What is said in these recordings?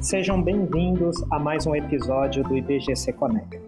Sejam bem-vindos a mais um episódio do IBGC Connect.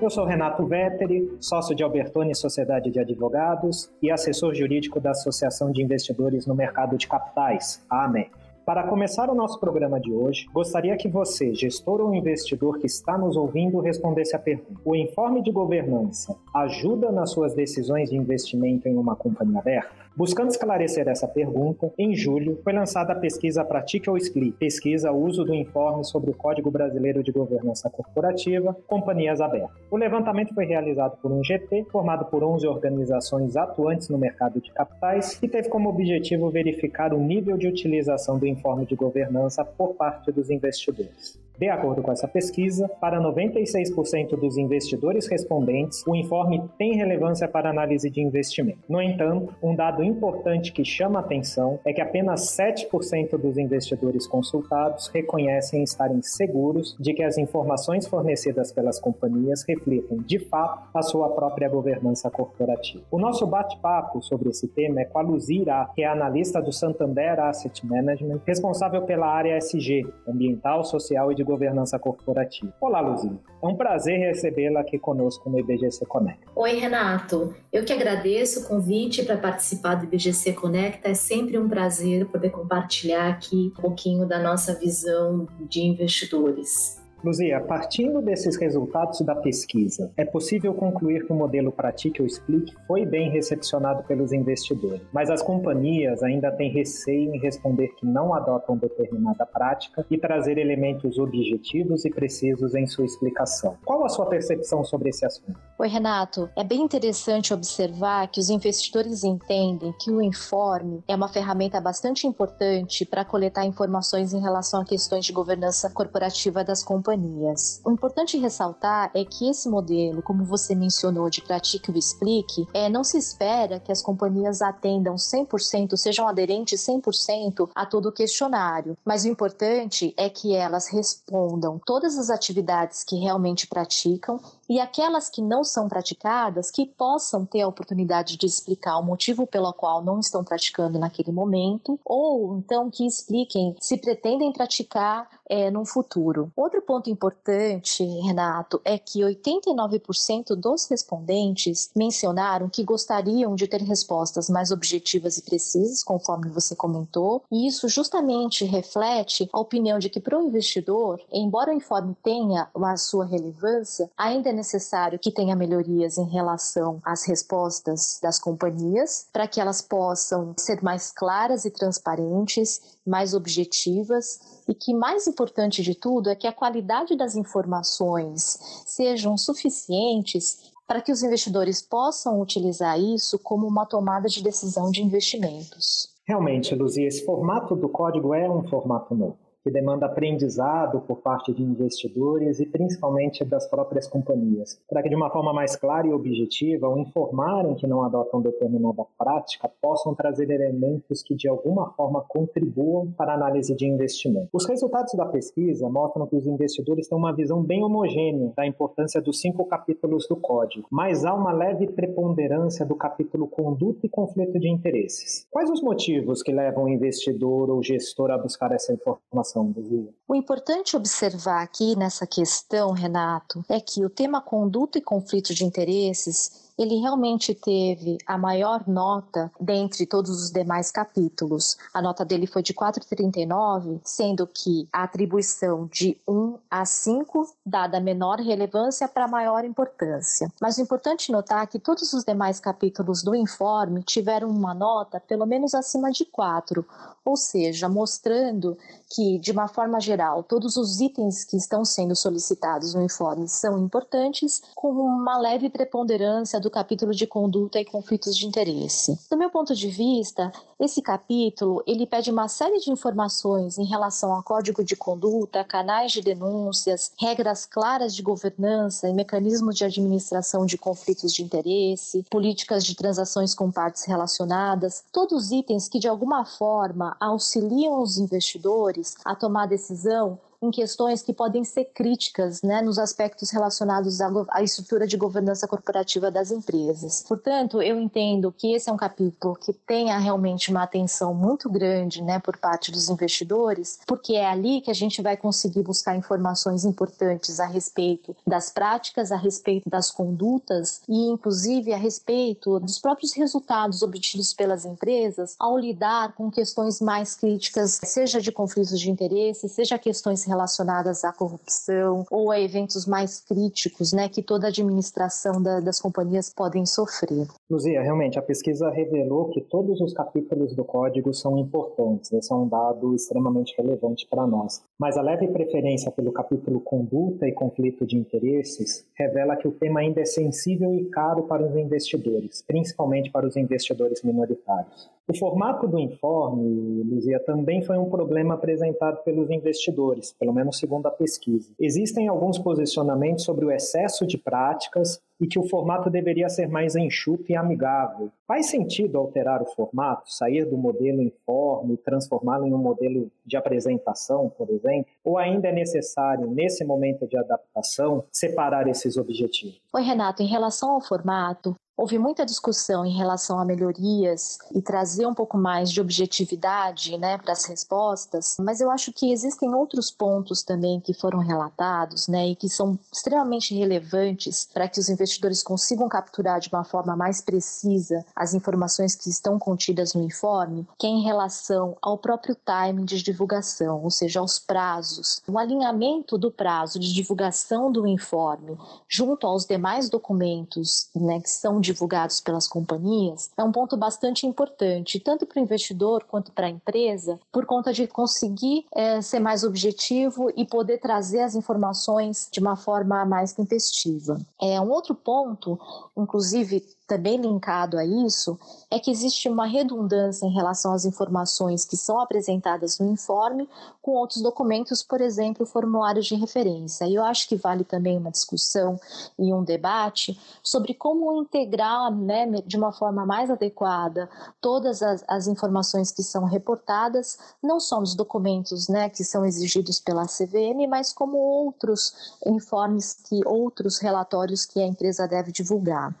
Eu sou Renato Vetteri, sócio de Albertoni Sociedade de Advogados e assessor jurídico da Associação de Investidores no Mercado de Capitais, a AMEC. Para começar o nosso programa de hoje, gostaria que você, gestor ou investidor que está nos ouvindo, respondesse a pergunta: O informe de governança ajuda nas suas decisões de investimento em uma companhia aberta? Buscando esclarecer essa pergunta, em julho foi lançada a pesquisa Pratique ou Explique, pesquisa uso do informe sobre o Código Brasileiro de Governança Corporativa, Companhias Abertas. O levantamento foi realizado por um GT, formado por 11 organizações atuantes no mercado de capitais, e teve como objetivo verificar o nível de utilização do informe de governança por parte dos investidores. De acordo com essa pesquisa, para 96% dos investidores respondentes, o informe tem relevância para análise de investimento. No entanto, um dado importante que chama atenção é que apenas 7% dos investidores consultados reconhecem estarem seguros de que as informações fornecidas pelas companhias refletem, de fato, a sua própria governança corporativa. O nosso bate-papo sobre esse tema é com a Luzira, que é analista do Santander Asset Management, responsável pela área SG, ambiental, social e de governança corporativa. Olá, Luzia. É um prazer recebê-la aqui conosco no IBGC Connect. Oi, Renato. Eu que agradeço o convite para participar do IBGC Connect. É sempre um prazer poder compartilhar aqui um pouquinho da nossa visão de investidores. Luzia, partindo desses resultados da pesquisa, é possível concluir que o modelo Pratique ou Explique foi bem recepcionado pelos investidores, mas as companhias ainda têm receio em responder que não adotam determinada prática e trazer elementos objetivos e precisos em sua explicação. Qual a sua percepção sobre esse assunto? Oi, Renato. É bem interessante observar que os investidores entendem que o informe é uma ferramenta bastante importante para coletar informações em relação a questões de governança corporativa das companhias. O importante ressaltar é que esse modelo, como você mencionou, de pratique e explique, é, não se espera que as companhias atendam 100%, sejam aderentes 100% a todo o questionário, mas o importante é que elas respondam todas as atividades que realmente praticam e aquelas que não são praticadas que possam ter a oportunidade de explicar o motivo pelo qual não estão praticando naquele momento, ou então que expliquem se pretendem praticar é, futuro. Outro ponto importante, Renato, é que 89% dos respondentes mencionaram que gostariam de ter respostas mais objetivas e precisas, conforme você comentou, e isso justamente reflete a opinião de que para o investidor, embora o informe tenha a sua relevância, ainda é necessário que tenha melhorias em relação às respostas das companhias, para que elas possam ser mais claras e transparentes, mais objetivas e que mais importante de tudo é que a qualidade das informações sejam suficientes para que os investidores possam utilizar isso como uma tomada de decisão de investimentos. Realmente, Luzia, esse formato do código é um formato novo que demanda aprendizado por parte de investidores e principalmente das próprias companhias, para que de uma forma mais clara e objetiva, ao informarem que não adotam determinada prática, possam trazer elementos que de alguma forma contribuam para a análise de investimento. Os resultados da pesquisa mostram que os investidores têm uma visão bem homogênea da importância dos cinco capítulos do código, mas há uma leve preponderância do capítulo conduta e conflito de interesses. Quais os motivos que levam o investidor ou gestor a buscar essa informação? Do O importante observar aqui nessa questão, Renato, é que o tema conduta e conflito de interesses ele realmente teve a maior nota dentre todos os demais capítulos. A nota dele foi de 4,39, sendo que a atribuição de 1 a 5 dada menor relevância para maior importância. Mas o importante notar é que todos os demais capítulos do informe tiveram uma nota pelo menos acima de 4, ou seja, mostrando que, de uma forma geral, todos os itens que estão sendo solicitados no informe são importantes, com uma leve preponderância do do capítulo de conduta e conflitos de interesse. Do meu ponto de vista, esse capítulo ele pede uma série de informações em relação ao código de conduta, canais de denúncias, regras claras de governança e mecanismos de administração de conflitos de interesse, políticas de transações com partes relacionadas, todos itens que de alguma forma auxiliam os investidores a tomar decisão em questões que podem ser críticas né, nos aspectos relacionados à, à estrutura de governança corporativa das empresas. Portanto, eu entendo que esse é um capítulo que tenha realmente uma atenção muito grande né, por parte dos investidores, porque é ali que a gente vai conseguir buscar informações importantes a respeito das práticas, a respeito das condutas e, inclusive, a respeito dos próprios resultados obtidos pelas empresas ao lidar com questões mais críticas, seja de conflitos de interesse, seja questões relacionadas à corrupção ou a eventos mais críticos, né, que toda a administração da, das companhias podem sofrer. Luzia, realmente a pesquisa revelou que todos os capítulos do código são importantes. Esse é um dado extremamente relevante para nós. Mas a leve preferência pelo capítulo conduta e conflito de interesses revela que o tema ainda é sensível e caro para os investidores, principalmente para os investidores minoritários. O formato do informe, Luzia, também foi um problema apresentado pelos investidores, pelo menos segundo a pesquisa. Existem alguns posicionamentos sobre o excesso de práticas e que o formato deveria ser mais enxuto e amigável. Faz sentido alterar o formato, sair do modelo informe e transformá-lo em um modelo de apresentação, por exemplo? Ou ainda é necessário, nesse momento de adaptação, separar esses objetivos? Oi, Renato, em relação ao formato, Houve muita discussão em relação a melhorias e trazer um pouco mais de objetividade né, para as respostas, mas eu acho que existem outros pontos também que foram relatados né, e que são extremamente relevantes para que os investidores consigam capturar de uma forma mais precisa as informações que estão contidas no informe, que é em relação ao próprio timing de divulgação, ou seja, aos prazos. O alinhamento do prazo de divulgação do informe junto aos demais documentos né, que são de divulgados pelas companhias é um ponto bastante importante, tanto para o investidor quanto para a empresa, por conta de conseguir é, ser mais objetivo e poder trazer as informações de uma forma mais tempestiva. É, um outro ponto, inclusive também linkado a isso é que existe uma redundância em relação às informações que são apresentadas no informe com outros documentos, por exemplo, formulários de referência. E eu acho que vale também uma discussão e um debate sobre como integrar né, de uma forma mais adequada todas as, as informações que são reportadas, não só nos documentos né, que são exigidos pela CVM, mas como outros informes que outros relatórios que a empresa deve divulgar.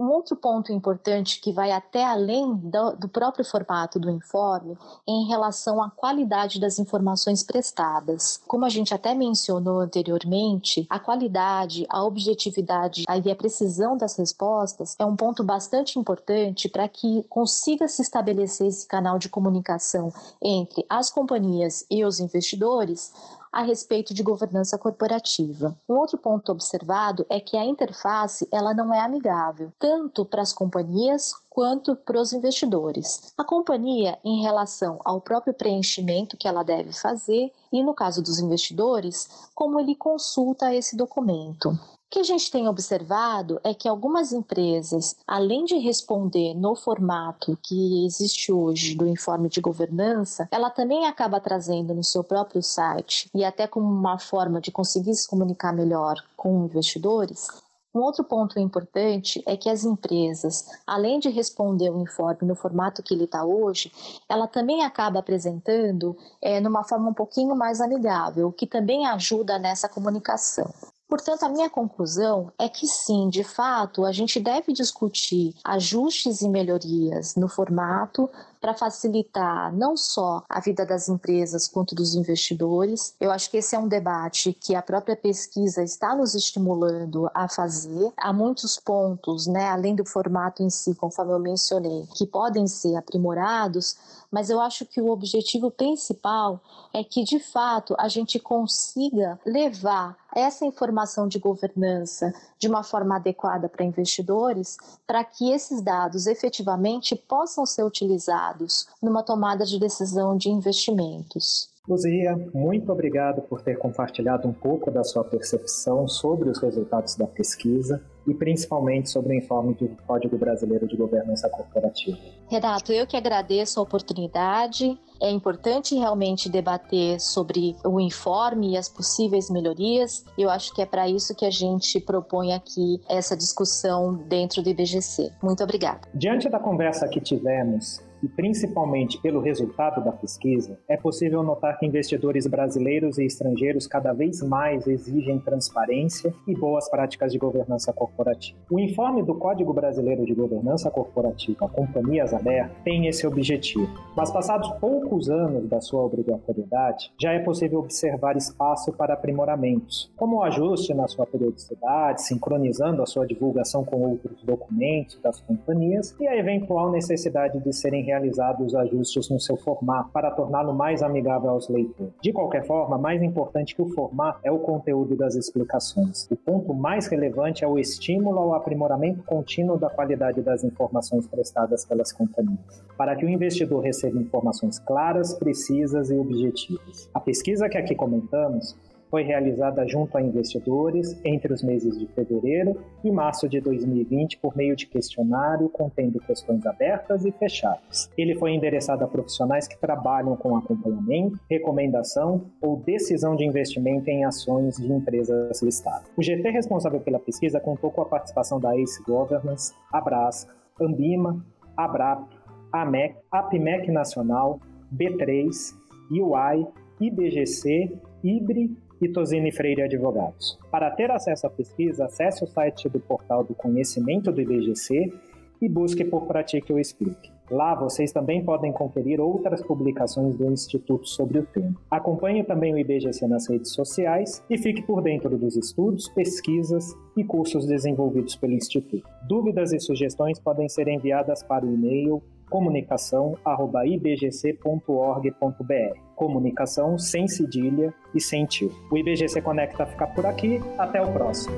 Um outro ponto importante que vai até além do, do, próprio formato do informe é em relação à qualidade das informações prestadas. Como a gente até mencionou anteriormente, a qualidade, a objetividade e a precisão das respostas é um ponto bastante importante para que consiga se estabelecer esse canal de comunicação entre as companhias e os investidores a respeito de governança corporativa. Um outro ponto observado é que a interface ela não é amigável, tanto para as companhias quanto para os investidores. A companhia, em relação ao próprio preenchimento que ela deve fazer, e no caso dos investidores, como ele consulta esse documento. O que a gente tem observado é que algumas empresas, além de responder no formato que existe hoje do informe de governança, ela também acaba trazendo no seu próprio site e até como uma forma de conseguir se comunicar melhor com investidores, um outro ponto importante é que as empresas, além de responder o informe no formato que ele está hoje, ela também acaba apresentando é, numa forma um pouquinho mais amigável, o que também ajuda nessa comunicação. Portanto, a minha conclusão é que sim, de fato, a gente deve discutir ajustes e melhorias no formato para facilitar não só a vida das empresas quanto dos investidores. Eu acho que esse é um debate que a própria pesquisa está nos estimulando a fazer. Há muitos pontos, né, além do formato em si, conforme eu mencionei, que podem ser aprimorados, mas eu acho que o objetivo principal é que, de fato, a gente consiga levar essa informação de governança de uma forma adequada para investidores, para que esses dados efetivamente possam ser utilizados numa tomada de decisão de investimentos. Luzia, muito obrigado por ter compartilhado um pouco da sua percepção sobre os resultados da pesquisa e principalmente sobre o informe do Código Brasileiro de Governança Corporativa. Renato, eu que agradeço a oportunidade É importante realmente debater sobre o informe e as possíveis melhorias. Eu acho que é para isso que a gente propõe aqui essa discussão dentro do IBGC. Muito obrigada. Diante da conversa que tivemos e principalmente pelo resultado da pesquisa, é possível notar que investidores brasileiros e estrangeiros cada vez mais exigem transparência e boas práticas de governança corporativa. O informe do Código Brasileiro de Governança Corporativa Companhias Abertas tem esse objetivo, mas passados poucos anos da sua obrigatoriedade, já é possível observar espaço para aprimoramentos, como o ajuste na sua periodicidade, sincronizando a sua divulgação com outros documentos das companhias e a eventual necessidade de serem realizados ajustes no seu formato para torná-lo mais amigável aos leitores. De qualquer forma, mais importante que o formato é o conteúdo das explicações. O ponto mais relevante é o estímulo ao aprimoramento contínuo da qualidade das informações prestadas pelas companhias, para que o investidor receba informações claras, precisas e objetivas. A pesquisa que aqui comentamos foi realizada junto a investidores entre os meses de fevereiro e março de 2020 por meio de questionário contendo questões abertas e fechadas. Ele foi endereçado a profissionais que trabalham com acompanhamento, recomendação ou decisão de investimento em ações de empresas listadas. O GT responsável pela pesquisa contou com a participação da ACE Governance, Abrasca, Ambima, Abrap, AMEC, APMEC Nacional, B3, UI, IBGC, IBRE e Tosini Freire Advogados. Para ter acesso à pesquisa, acesse o site do Portal do Conhecimento do IBGC e busque por Pratique ou Explique. Lá vocês também podem conferir outras publicações do Instituto sobre o tema. Acompanhe também o IBGC nas redes sociais e fique por dentro dos estudos, pesquisas e cursos desenvolvidos pelo Instituto. Dúvidas e sugestões podem ser enviadas para o e-mail comunicação@ibgc.org.br. Comunicação sem cedilha e sem tio. O IBGC Conecta fica por aqui. Até o próximo.